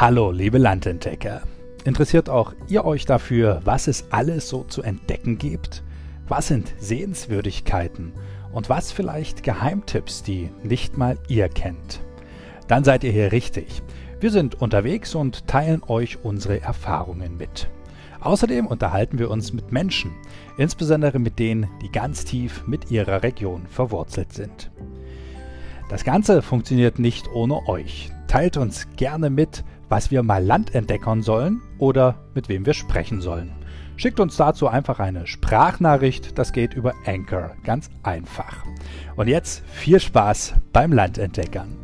Hallo, liebe Landentdecker. Interessiert auch ihr euch dafür, was es alles so zu entdecken gibt? Was sind Sehenswürdigkeiten? Und was vielleicht Geheimtipps, die nicht mal ihr kennt? Dann seid ihr hier richtig. Wir sind unterwegs und teilen euch unsere Erfahrungen mit. Außerdem unterhalten wir uns mit Menschen, insbesondere mit denen, die ganz tief mit ihrer Region verwurzelt sind. Das Ganze funktioniert nicht ohne euch. Teilt uns gerne mit, was wir mal Land entdeckern sollen oder mit wem wir sprechen sollen. Schickt uns dazu einfach eine Sprachnachricht, das geht über Anchor, ganz einfach. Und jetzt viel Spaß beim Landentdeckern.